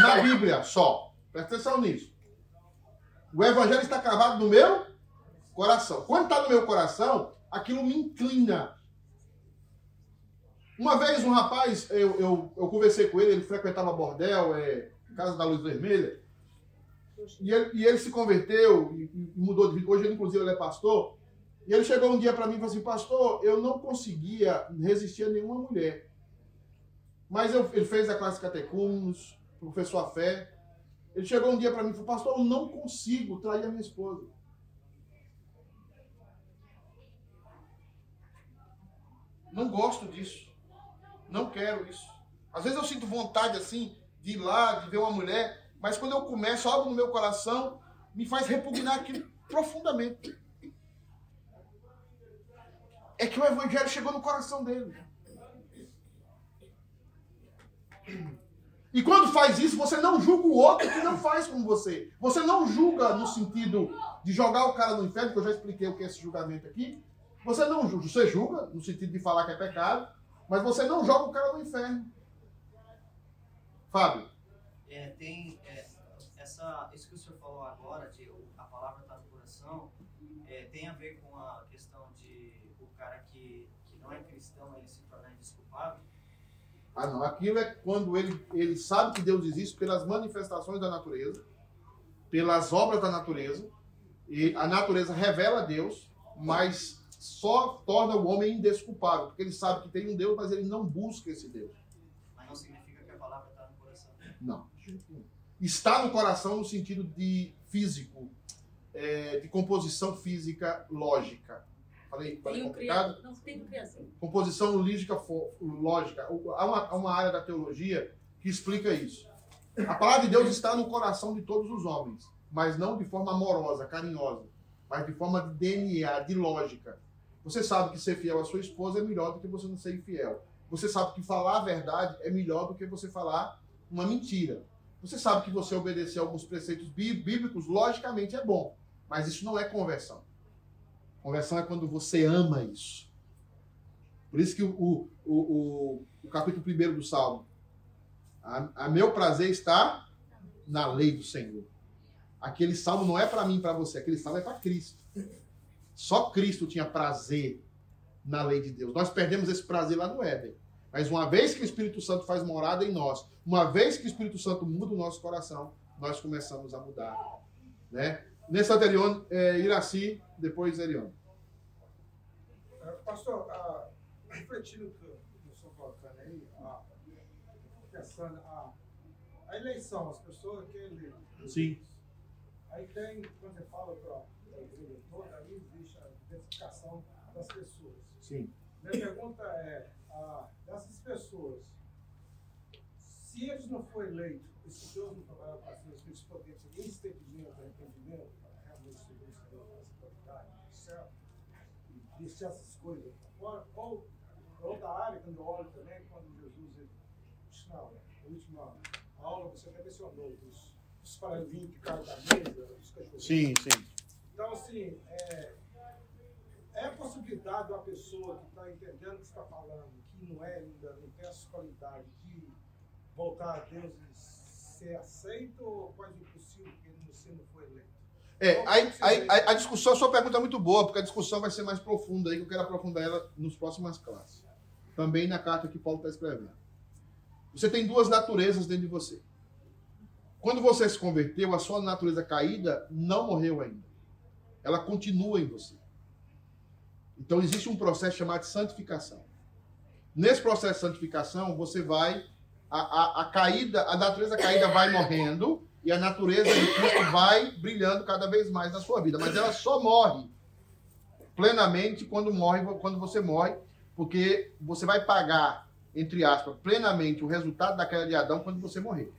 na Bíblia só. Presta atenção nisso. O evangelho está cravado no meu coração. Quando está no meu coração, aquilo me inclina. Uma vez um rapaz, eu, eu, eu conversei com ele, ele frequentava bordel, é, Casa da Luz Vermelha, e ele, e ele se converteu e, e mudou de vida. Hoje, ele, inclusive, ele é pastor. E ele chegou um dia para mim e falou assim: Pastor, eu não conseguia resistir a nenhuma mulher. Mas eu- ele fez a classe catecúmenos, professou a fé. Ele chegou um dia para mim e falou: Pastor, eu não consigo trair a minha esposa. Não gosto disso. Não quero isso. Às vezes eu sinto vontade assim de ir lá, de ver uma mulher, mas quando eu começo, algo no meu coração me faz repugnar aquilo profundamente. É que o evangelho chegou no coração dele. E quando faz isso, você não julga o outro que não faz como você. Você não julga no sentido de jogar o cara no inferno, que eu já expliquei o que é esse julgamento aqui. Você não julga, você julga no sentido de falar que é pecado, mas você não joga o cara no inferno. Fábio, É, tem é, essa, isso que o senhor falou agora, de a palavra está no coração, é, tem a ver com a questão de o cara que, que não é cristão ele se tornar indesculpável. Ah, não. Aquilo é quando ele, ele sabe que Deus existe pelas manifestações da natureza, pelas obras da natureza, e a natureza revela Deus, mas só torna o homem indesculpável, porque ele sabe que tem um Deus, mas ele não busca esse Deus. Mas não significa que a palavra está no coração. Não. Está no coração no sentido de físico, é, de composição física lógica. Falei, falei Tem complicado? Não, tem criança. composição lógica, fo- lógica. Há uma, há uma área da teologia que explica isso. A palavra de Deus está no coração de todos os homens, mas não de forma amorosa, carinhosa, mas de forma de DNA, de lógica. Você sabe que ser fiel à sua esposa é melhor do que você não ser infiel. Você sabe que falar a verdade é melhor do que você falar uma mentira. Você sabe que você obedecer alguns preceitos bí- bíblicos, logicamente é bom, mas isso não é conversão. Conversão é quando você ama isso. Por isso que o, o, o, o, capítulo 1 do Salmo. A, a meu prazer está na lei do Senhor. Aquele salmo não é para mim para você, aquele salmo é para Cristo. Só Cristo tinha prazer na lei de Deus. Nós perdemos esse prazer lá no Éden. Mas uma vez que o Espírito Santo faz morada em nós, uma vez que o Espírito Santo muda o nosso coração, nós começamos a mudar. Né? Nesse anterior, é, Iraci, depois Erione. É, Pastor, ah, refletindo o que o senhor colocando aí, ah, pensando, ah, a eleição, as pessoas que elegem. Sim. Aí tem, quando você fala para a igreja toda, aí existe a identificação das pessoas. Sim. Minha pergunta é, ah, dessas pessoas, se eles não forem eleitos, e se Deus não trabalhar para eles, que eles poderiam ter esse entendimento, arrependimento, para realmente seguir essa qualidade, certo? E deixar essas coisas para fora, ou outra área, quando eu olho também, quando Jesus, ele, não, na última aula você até mencionou dos, dos paralelinhos que caem da mesa, dos cachorros. Sim, sim. Então, assim, é, é a possibilidade de uma pessoa que está entendendo o que está falando, que não é ainda, não tem essa qualidade de voltar a Deus e ser aceito, ou quase impossível que ele não, se não foi eleito? É, aí, aí, aí a discussão, a sua pergunta é muito boa, porque a discussão vai ser mais profunda aí, que eu quero aprofundar ela nos próximas classes. Também na carta que Paulo está escrevendo. Você tem duas naturezas dentro de você. Quando você se converteu, a sua natureza caída não morreu ainda. Ela continua em você. Então existe um processo chamado de santificação. Nesse processo de santificação, você vai. A, a, a caída, a natureza caída vai morrendo e a natureza de Cristo vai brilhando cada vez mais na sua vida. Mas ela só morre plenamente quando morre, quando você morre, porque você vai pagar, entre aspas, plenamente o resultado da queda de Adão quando você morrer.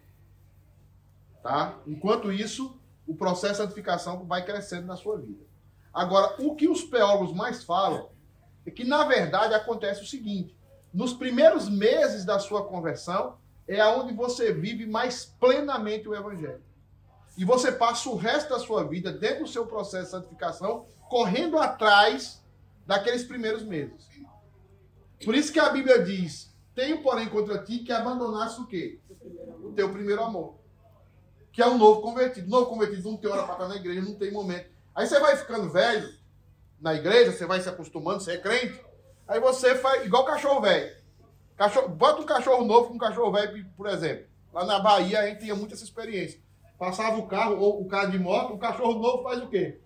Tá? Enquanto isso, o processo de santificação vai crescendo na sua vida. Agora, o que os teólogos mais falam é que, na verdade, acontece o seguinte: nos primeiros meses da sua conversão, é aonde você vive mais plenamente o Evangelho. E você passa o resto da sua vida, dentro do seu processo de santificação, correndo atrás daqueles primeiros meses. Por isso que a Bíblia diz: Tenho, porém, contra ti que abandonasse o quê? O teu primeiro amor. Que é um novo convertido. Novo convertido não tem hora para estar na igreja, não tem momento. Aí você vai ficando velho na igreja, você vai se acostumando, você é crente. Aí você faz igual cachorro velho. Cachorro, bota um cachorro novo com um cachorro velho, por exemplo. Lá na Bahia a gente tinha muito essa experiência. Passava o carro, ou o carro de moto, o cachorro novo faz o quê?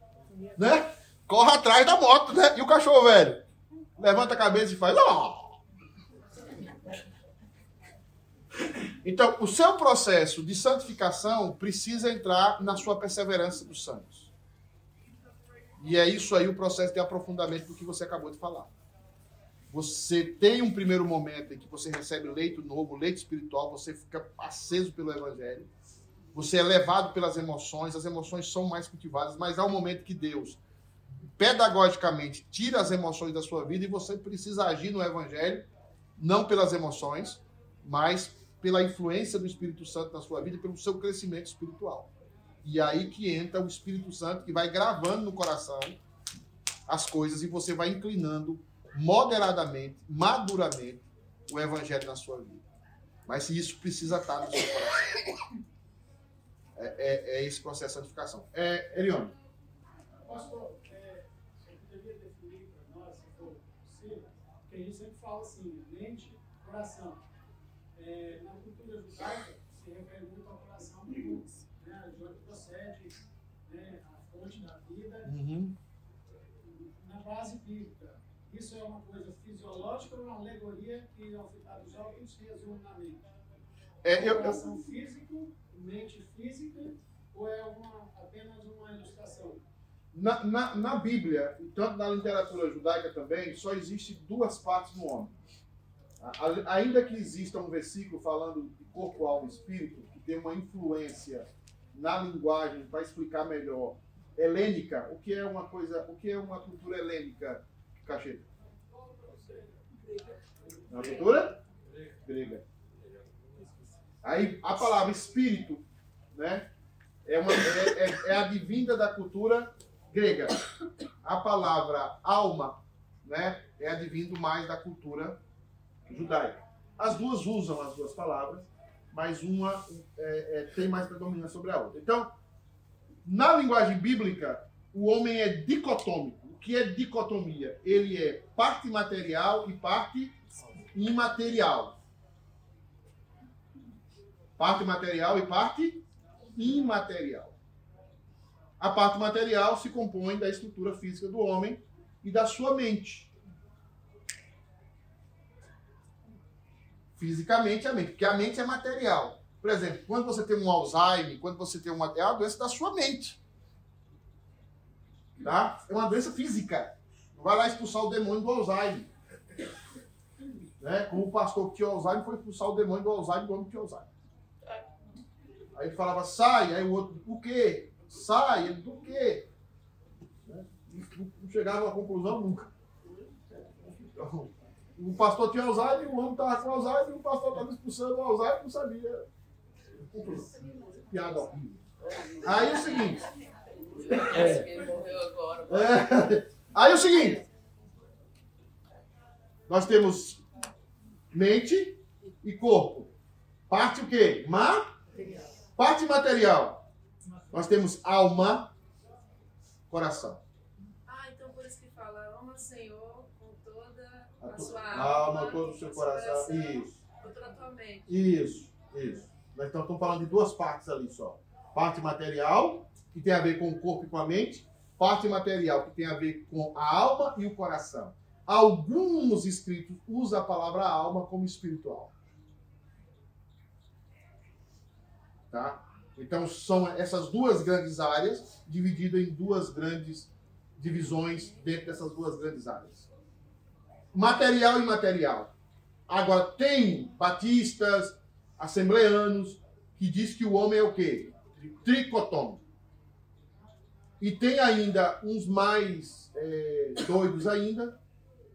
Né? Corre atrás da moto, né? E o cachorro velho? Levanta a cabeça e faz. Oh! Então, o seu processo de santificação precisa entrar na sua perseverança dos santos. E é isso aí o processo de aprofundamento do que você acabou de falar. Você tem um primeiro momento em que você recebe leito novo, leito espiritual, você fica aceso pelo evangelho. Você é levado pelas emoções, as emoções são mais cultivadas, mas há um momento que Deus pedagogicamente tira as emoções da sua vida e você precisa agir no evangelho, não pelas emoções, mas pela influência do Espírito Santo na sua vida e pelo seu crescimento espiritual. E aí que entra o Espírito Santo que vai gravando no coração as coisas e você vai inclinando moderadamente, maduramente o evangelho na sua vida. Mas isso precisa estar no seu coração. É, é, é esse processo de santificação. É, Elione. Pastor, é, você poderia definir para nós, se for possível, que a gente sempre fala assim, mente, coração. É, na cultura judaica, se refere muito ao coração procede né, a fonte da vida uhum. na base bíblica. Isso é uma coisa fisiológica ou uma alegoria que, ao dos olhos, se resume na mente? É, eu, Coração eu... físico, mente física, ou é uma, apenas uma ilustração? Na, na, na Bíblia, tanto na literatura judaica também, só existe duas partes no homem. Ainda que exista um versículo falando de corpo, alma e espírito, que tem uma influência na linguagem para explicar melhor helênica, o que é uma coisa, o que é uma cultura helênica, Cacheta? Uma cultura grega. Aí a palavra espírito, né, é, uma, é, é, é advinda da cultura grega. A palavra alma, né, é advindo mais da cultura judaica. As duas usam as duas palavras, mas uma é, é, tem mais predominância sobre a outra. Então, na linguagem bíblica, o homem é dicotômico. O que é dicotomia? Ele é parte material e parte imaterial. Parte material e parte imaterial. A parte material se compõe da estrutura física do homem e da sua mente. fisicamente a mente, porque a mente é material. Por exemplo, quando você tem um Alzheimer, quando você tem uma. É uma doença da sua mente. Tá? É uma doença física. Não vai lá expulsar o demônio do Alzheimer. Né? Como o pastor que tinha Alzheimer foi expulsar o demônio do Alzheimer do homem que Alzheimer. Aí ele falava, sai, aí o outro, por quê? Sai, ele, por quê? Né? Não chegava a conclusão nunca. Então, o pastor tinha Alzheimer, o homem estava com Alzheimer, e o pastor estava expulsando o Alzheimer e não sabia. Piada horrível. Aí é o seguinte. É, é, aí é o seguinte. Nós temos mente e corpo. Parte o quê? Ma? Parte material. Nós temos alma coração. Ah, então por isso que fala, ama o Senhor com toda A a sua alma, alma, todo o seu coração. Isso. tua mente. Isso, isso. Nós então estamos falando de duas partes ali só. Parte material, que tem a ver com o corpo e com a mente. Parte material, que tem a ver com a alma e o coração. Alguns escritos usam a palavra alma como espiritual. Tá? Então são essas duas grandes áreas, divididas em duas grandes divisões dentro dessas duas grandes áreas. Material e imaterial. Agora, tem batistas, assembleanos, que diz que o homem é o quê? Tricotômico. E tem ainda uns mais é, doidos ainda,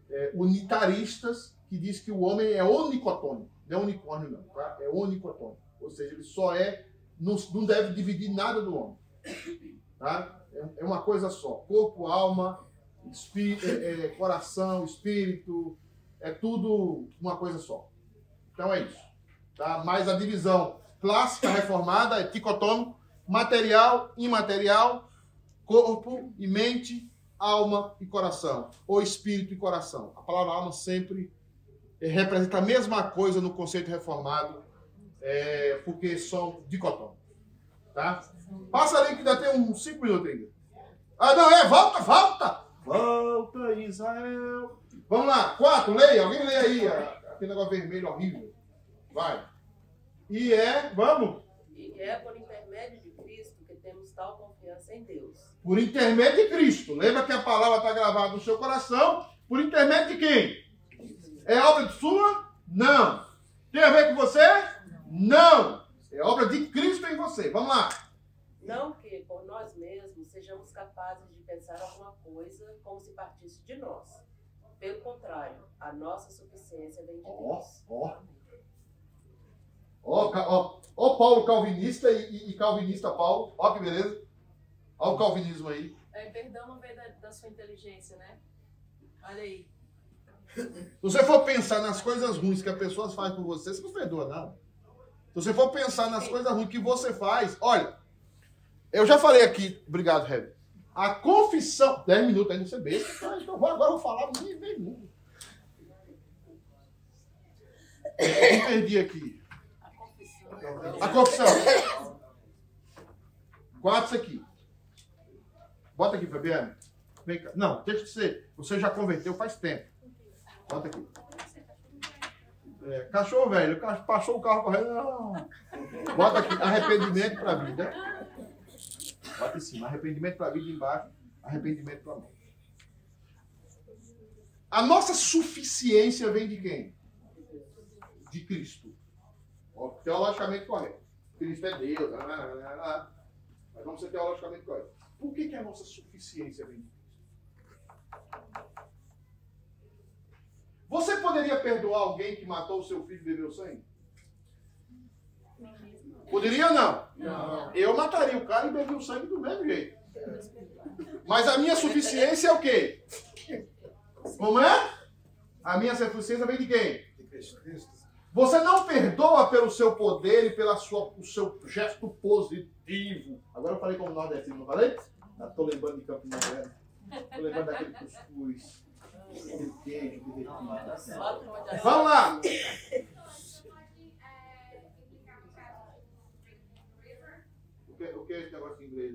é, unitaristas, que diz que o homem é onicotômico. Não é unicórnio, não, tá? É onicotômico. Ou seja, ele só é, não, não deve dividir nada do homem. Tá? É, é uma coisa só. Corpo, alma, é, é, coração, espírito, é tudo uma coisa só. Então é isso. Tá? Mas a divisão clássica reformada é dicotômico, material, imaterial, corpo e mente, alma e coração, ou espírito e coração. A palavra alma sempre eh, representa a mesma coisa no conceito reformado, eh, porque são dicotômicos. Tá? Passa ali que ainda tem uns 5 minutos ainda. Ah, não, é, volta, volta! Volta, Israel. Vamos lá, quatro, leia, alguém leia aí, ah, aquele negócio vermelho horrível. Vai. E é, vamos, E é por intermédio de Cristo que temos tal confiança em Deus. Por intermédio de Cristo. Lembra que a palavra está gravada no seu coração? Por intermédio de quem? É obra de sua? Não. Tem a ver com você? Não. É obra de Cristo em você. Vamos lá. Não que por nós mesmos sejamos capazes de pensar alguma coisa como se partisse de nós. Pelo contrário, a nossa suficiência vem de Ó, Deus. ó. Ó, ó Paulo calvinista e, e- e calvinista Paulo. Ó que beleza. Ó o calvinismo aí. É, perdão não vem da, da sua inteligência, né? Olha aí. Se você for pensar nas coisas ruins que as pessoas fazem por você, você não perdoa nada. Se você for pensar nas coisas ruins que você faz, olha, eu já falei aqui, obrigado, Heber. A confissão. 10 minutos você besta. tá? Então vou- agora eu vou falar nem vem muito. Eu perdi aqui. A confissão. A confissão. Guarda isso aqui. Bota aqui, Fabiano. Vem cá. Não, deixa de ser. Você já converteu faz tempo. Bota aqui. É, cachorro velho, passou o carro correndo. Não. Bota aqui, arrependimento para a vida. Bota em cima, arrependimento para a vida embaixo, arrependimento para a morte. A nossa suficiência vem de quem? De Cristo. Teologicamente correto. Cristo é Deus. lá, lá, lá. Mas vamos ser teologicamente correto. Por que, que a nossa suficiência vem de Cristo? Você poderia perdoar alguém que matou o seu filho e bebeu sangue? Poderia ou não? Não. Eu mataria o cara e bebi o sangue do mesmo jeito. Mas a minha suficiência é o quê? (laughs) Como é? A minha suficiência vem de quem? De Cristo. Você não perdoa pelo seu poder e pelo seu gesto positivo. Agora eu falei como nordestino, não falei? Estou lembrando de Campina Grande. Estou lembrando daquele cuscuz. Aquele queijo derretido. Vamos lá. O que, o que é esse negócio em inglês?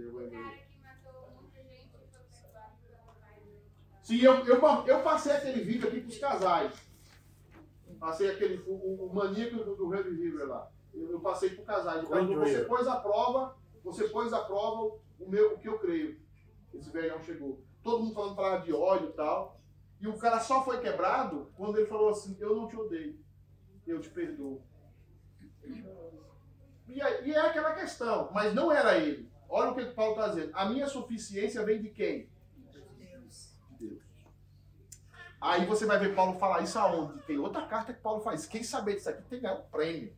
Sim, eu, eu, eu passei aquele vídeo aqui para os casais. Passei aquele, o, o, maníaco do, do Red River lá. Eu, eu passei o casais. Quando você pôs a prova, você pôs a prova o, meu, o que eu creio. Esse velhão chegou. Todo mundo falando palavra de ódio e tal. E o cara só foi quebrado quando ele falou assim, eu não te odeio. Eu te perdoo. E é, e é aquela questão, mas não era ele. Olha o que o Paulo está dizendo. A minha suficiência vem de quem? De Deus. Aí você vai ver Paulo falar isso aonde? Tem outra carta que Paulo faz. Quem saber disso aqui tem que ganhar um prêmio.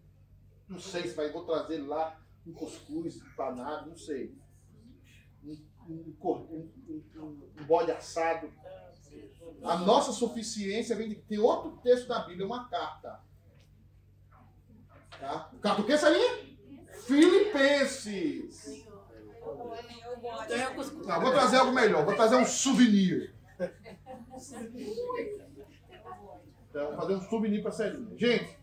Não sei se vai, vou trazer lá um cuscuz empanado, não sei. Um, um, um, um, um- um bode assado. A nossa suficiência vem de. Tem outro texto da Bíblia, uma carta. Tá? Carta o que, Salinha? Filipenses. Tenho cuscuz. Não, vou trazer algo melhor. Vou trazer um souvenir. Então, vou fazer um souvenir pra Celinha. Gente,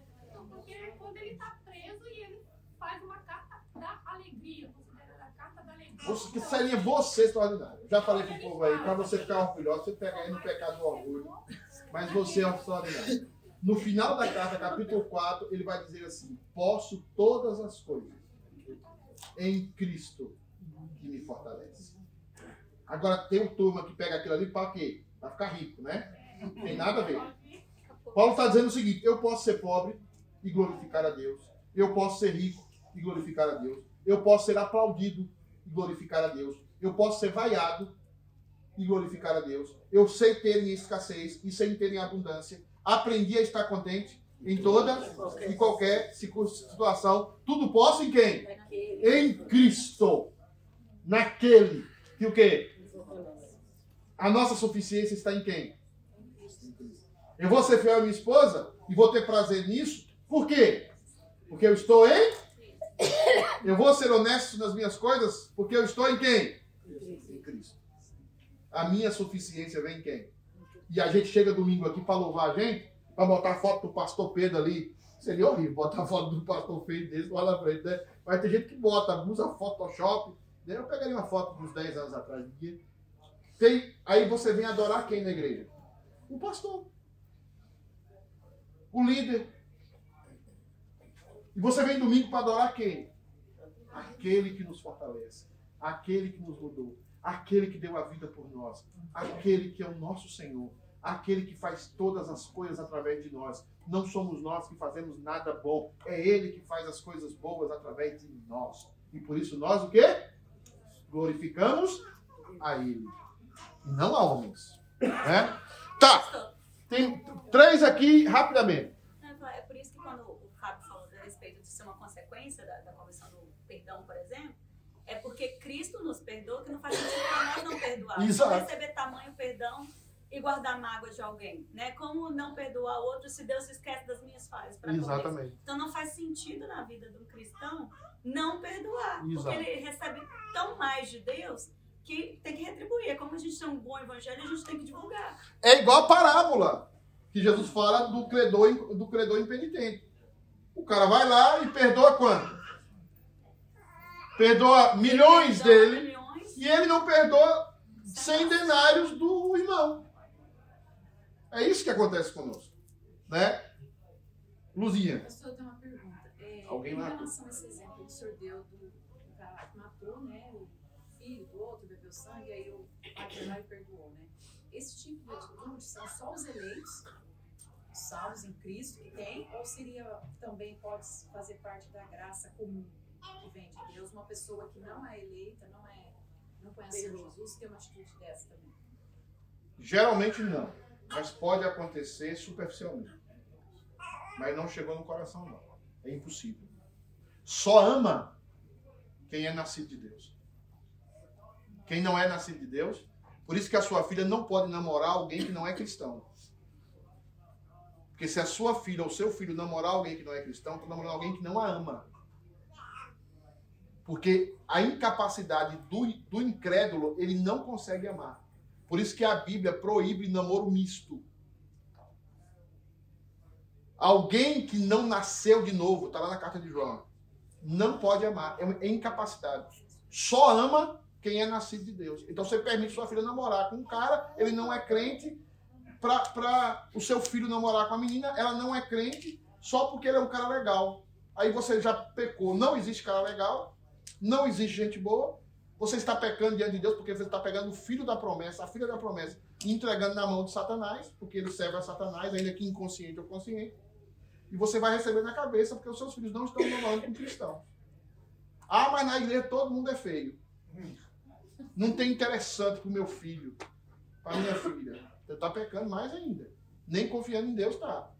Porque quando ele está preso e ele faz uma carta da alegria, considera a carta da alegria. você, que Celinha, você é extraordinário. Já falei pro povo aí, pra você ficar orgulhoso, você pega aí no pecado do orgulho. Mas você é extraordinário. No final da carta, capítulo 4, ele vai dizer assim: Posso todas as coisas em Cristo que me fortalece. Agora tem um turma que pega aquilo ali para quê? Para ficar rico, né? Não tem nada a ver. Paulo está dizendo o seguinte: eu posso ser pobre e glorificar a Deus. Eu posso ser rico e glorificar a Deus. Eu posso ser aplaudido e glorificar a Deus. Eu posso ser vaiado e glorificar a Deus. Eu sei ter em escassez e sei ter em abundância. Aprendi a estar contente em toda e qualquer situ- situação. Tudo posso em quem? Em Cristo. Naquele. Que o quê? A nossa suficiência está em quem? Eu vou ser fiel à minha esposa e vou ter prazer nisso. Por quê? Porque eu estou em. Eu vou ser honesto nas minhas coisas porque eu estou em quem? Em Cristo. A minha suficiência vem em quem? E a gente chega domingo aqui para louvar a gente, para botar a foto do pastor Pedro ali. Seria horrível botar a foto do pastor Pedro desse lá na frente, né? Mas tem gente que bota, usa Photoshop. Né? Eu pegaria uma foto dos 10 anos atrás. aqui. Tem, aí você vem adorar quem na igreja? O pastor. O líder. E você vem domingo para adorar quem? Aquele que nos fortalece. Aquele que nos mudou. Aquele que deu a vida por nós. Aquele que é o nosso Senhor. Aquele que faz todas as coisas através de nós. Não somos nós que fazemos nada bom. É Ele que faz as coisas boas através de nós. E por isso nós o quê? Glorificamos a Ele. E não a homens. Né? Tá. Tem três aqui rapidamente. É por isso que quando o Fábio falou a respeito de ser uma consequência da, da conversão do perdão, por exemplo, é porque Cristo nos perdoa que não faz sentido para nós não perdoar. Exato. Receber tamanho perdão e guardar mágoa de alguém, né? Como não perdoar outro se Deus esquece das minhas falhas Exatamente. Então não faz sentido na vida de um cristão não perdoar, Exato. porque ele recebe tão mais de Deus que tem que retribuir. É como a gente tem um bom evangelho, a gente tem que divulgar. É igual a parábola que Jesus fala do credor, do credor impenitente. O cara vai lá e perdoa quanto? Perdoa milhões dele milhões, e ele não perdoa 100 denários do irmão. É isso que acontece conosco. Né? Luzinha. Pastor, eu tenho uma pergunta. É, Alguém em lá? relação a esse exemplo que o senhor deu do, do cara que matou né, o filho bebeu sangue, aí o pai foi lá e perdoou, né? Esse tipo de atitude são só os eleitos, os salvos em Cristo que tem, ou seria também pode fazer parte da graça comum que vem de Deus? Uma pessoa que não é eleita, não é não conhece Jesus, tem uma atitude dessa também. Geralmente não. Mas pode acontecer superficialmente. Mas não chegou no coração, não. É impossível. Só ama quem é nascido de Deus. Quem não é nascido de Deus. Por isso que a sua filha não pode namorar alguém que não é cristão. Porque se a sua filha ou seu filho namorar alguém que não é cristão, está namorando alguém que não a ama. Porque a incapacidade do, do incrédulo, ele não consegue amar. Por isso que a Bíblia proíbe namoro misto. Alguém que não nasceu de novo, está lá na carta de João, não pode amar. É, incapacidade. Só ama quem é nascido de Deus. Então você permite sua filha namorar com um cara, ele não é crente, para o seu filho namorar com a menina, ela não é crente, só porque ele é um cara legal. Aí você já pecou. Não existe cara legal, não existe gente boa. Você está pecando diante de Deus porque você está pegando o filho da promessa, a filha da promessa, e entregando na mão de Satanás, porque ele serve a Satanás, ainda que inconsciente ou consciente. E você vai receber na cabeça porque os seus filhos não estão namorando com cristão. Ah, mas na igreja todo mundo é feio. Não tem interessante para o meu filho, para minha filha. Você está pecando mais ainda. Nem confiando em Deus está.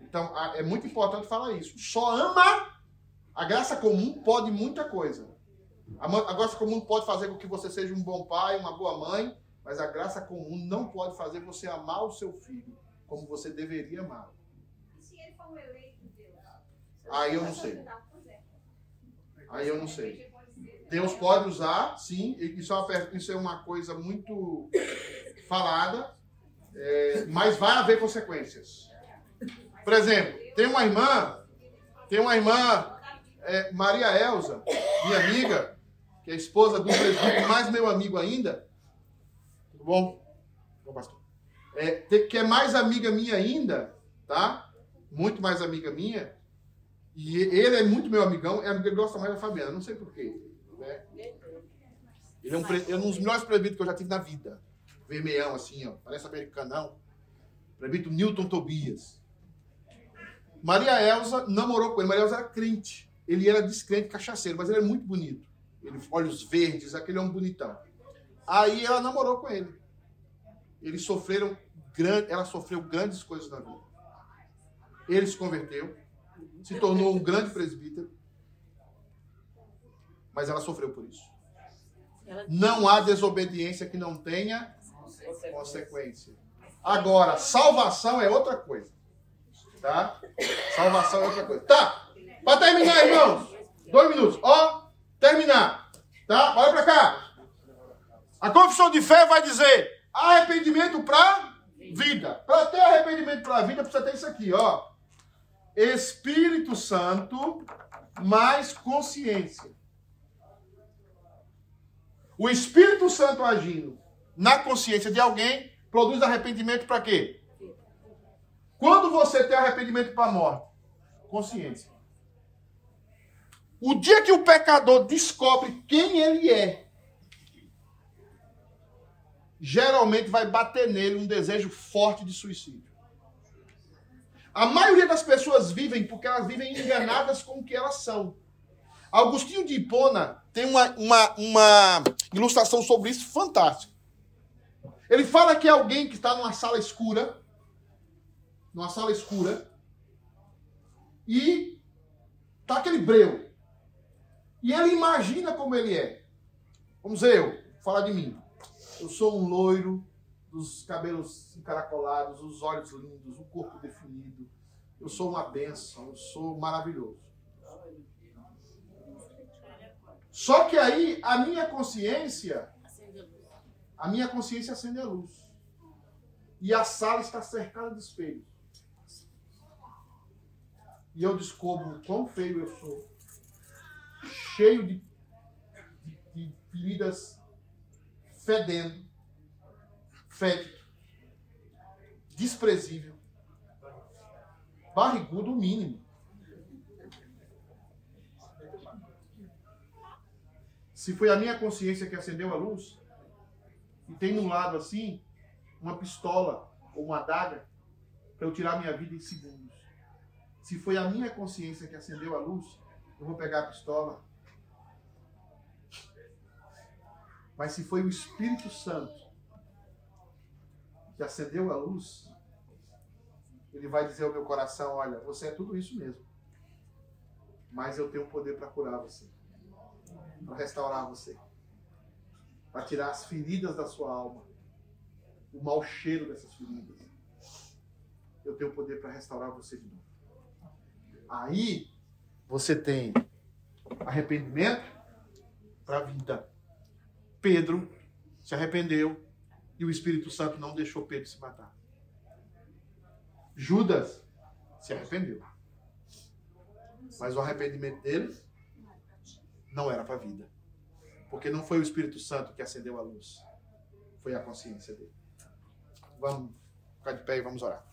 Então, é muito importante falar isso. Só ama. A graça comum pode muita coisa. A, graça comum pode fazer com que você seja um bom pai, uma boa mãe, mas a graça comum não pode fazer você amar o seu filho como você deveria amar. Se ele for um eleito de Deus. Aí eu não sei. Aí eu não sei. Deus pode usar, sim. Isso é uma, isso é uma coisa muito falada, é, mas vai haver consequências. Por exemplo, tem uma irmã, tem uma irmã, é, Maria Elza, minha amiga, que é esposa do presbítero, mais meu amigo ainda. Tudo bom? Bom, pastor. É, que é mais amiga minha ainda, tá? Muito mais amiga minha. E ele é muito meu amigão, é amigo, ele gosta mais da Fabiana, não sei porquê. Ele é um, é um dos melhores presbíteros que eu já tive na vida. Vermelhão, assim, ó, parece americanão. Presbítero Newton Tobias. Maria Elza namorou com ele. Maria Elza era crente. Ele era descrente, cachaceiro, mas ele é muito bonito. Ele, olhos verdes, aquele homem bonitão. Aí ela namorou com ele. Eles sofreram, grande, ela sofreu grandes coisas na vida. Ele se converteu, se tornou um grande presbítero, mas ela sofreu por isso. Não há desobediência que não tenha consequência. Agora, salvação é outra coisa. Tá? Salvação é outra coisa. Tá. Para terminar, irmãos. Dois minutos. Ó, terminar. Tá? Olha para cá. A confissão de fé vai dizer arrependimento para vida. Para ter arrependimento para a vida, precisa ter isso aqui, ó. Espírito Santo mais consciência. O Espírito Santo agindo na consciência de alguém produz arrependimento para quê? Quando você tem arrependimento para a morte? Consciência. O dia que o pecador descobre quem ele é, geralmente vai bater nele um desejo forte de suicídio. A maioria das pessoas vivem porque elas vivem enganadas com o que elas são. Augustinho de Hipona tem uma, uma, uma ilustração sobre isso fantástica. Ele fala que é alguém que está numa sala escura, numa sala escura, e tá aquele breu. E ele imagina como ele é. Vamos ver eu, falar de mim. Eu sou um loiro, dos cabelos encaracolados, os olhos lindos, o corpo definido. Eu sou uma benção, eu sou maravilhoso. Só que aí a minha consciência, a minha consciência acende a luz. E a sala está cercada de espelhos. E eu descubro quão feio eu sou. Cheio de, de, de feridas fedendo fétido, desprezível, barrigudo mínimo. Se foi a minha consciência que acendeu a luz, e tem no lado assim uma pistola ou uma adaga para eu tirar minha vida em segundos. Se foi a minha consciência que acendeu a luz, eu vou pegar a pistola. Mas se foi o Espírito Santo que acendeu a luz, ele vai dizer ao meu coração: Olha, você é tudo isso mesmo. Mas eu tenho poder para curar você, para restaurar você, para tirar as feridas da sua alma, o mau cheiro dessas feridas. Eu tenho poder para restaurar você de novo. Aí você tem arrependimento para a vida. Pedro se arrependeu, e o Espírito Santo não deixou Pedro se matar. Judas se arrependeu. Mas o arrependimento dele não era para a vida. Porque não foi o Espírito Santo que acendeu a luz. Foi a consciência dele. Vamos ficar de pé e vamos orar.